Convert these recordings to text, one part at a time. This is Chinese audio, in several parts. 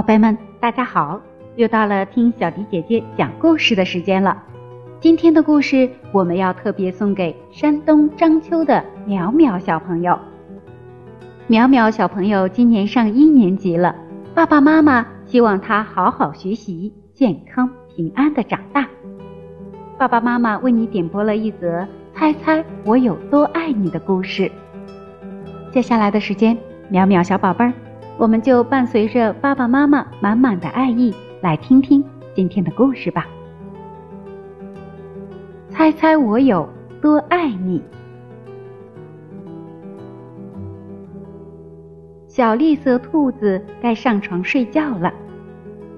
宝贝们，大家好！又到了听小迪姐姐讲故事的时间了。今天的故事我们要特别送给山东章丘的淼淼小朋友。淼淼小朋友今年上一年级了，爸爸妈妈希望他好好学习，健康平安的长大。爸爸妈妈为你点播了一则《猜猜我有多爱你》的故事。接下来的时间，淼淼小宝贝儿。我们就伴随着爸爸妈妈满满的爱意，来听听今天的故事吧。猜猜我有多爱你？小绿色兔子该上床睡觉了，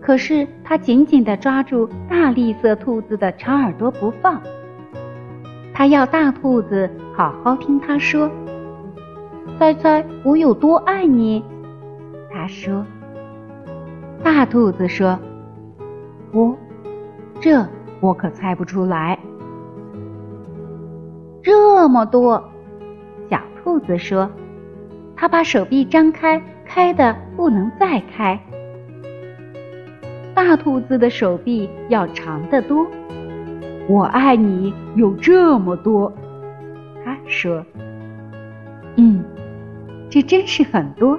可是它紧紧地抓住大绿色兔子的长耳朵不放。它要大兔子好好听它说：“猜猜我有多爱你？”说：“大兔子说，我，这我可猜不出来。这么多。”小兔子说：“它把手臂张开，开的不能再开。”大兔子的手臂要长得多。我爱你有这么多。他说：“嗯，这真是很多。”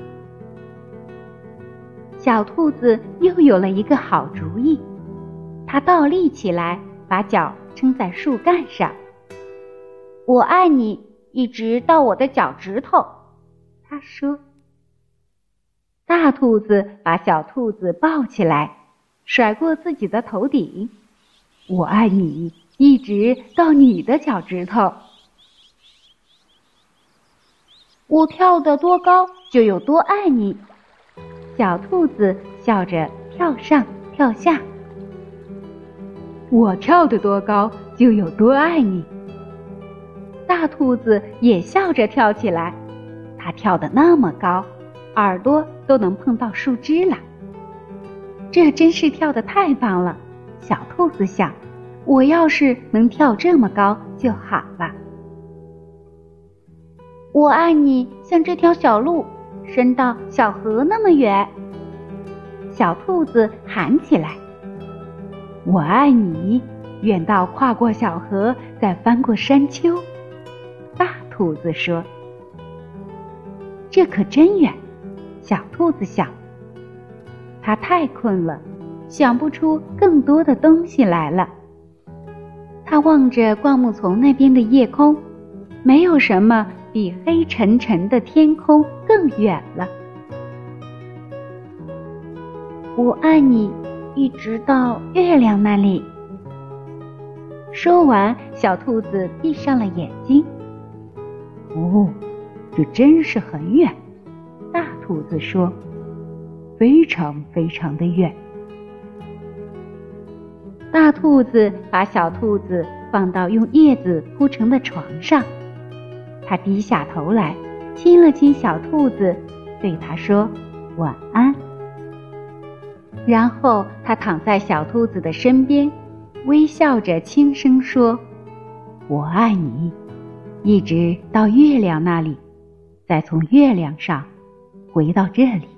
小兔子又有了一个好主意，它倒立起来，把脚撑在树干上。我爱你，一直到我的脚趾头。他说。大兔子把小兔子抱起来，甩过自己的头顶。我爱你，一直到你的脚趾头。我跳得多高，就有多爱你。小兔子笑着跳上跳下，我跳得多高就有多爱你。大兔子也笑着跳起来，它跳得那么高，耳朵都能碰到树枝了。这真是跳得太棒了！小兔子想，我要是能跳这么高就好了。我爱你，像这条小路。伸到小河那么远，小兔子喊起来：“我爱你，远到跨过小河，再翻过山丘。”大兔子说：“这可真远。”小兔子想：“它太困了，想不出更多的东西来了。”它望着灌木丛那边的夜空，没有什么。比黑沉沉的天空更远了。我爱你，一直到月亮那里。说完，小兔子闭上了眼睛。哦，这真是很远。大兔子说：“非常非常的远。”大兔子把小兔子放到用叶子铺成的床上。他低下头来，亲了亲小兔子，对他说：“晚安。”然后他躺在小兔子的身边，微笑着轻声说：“我爱你，一直到月亮那里，再从月亮上回到这里。”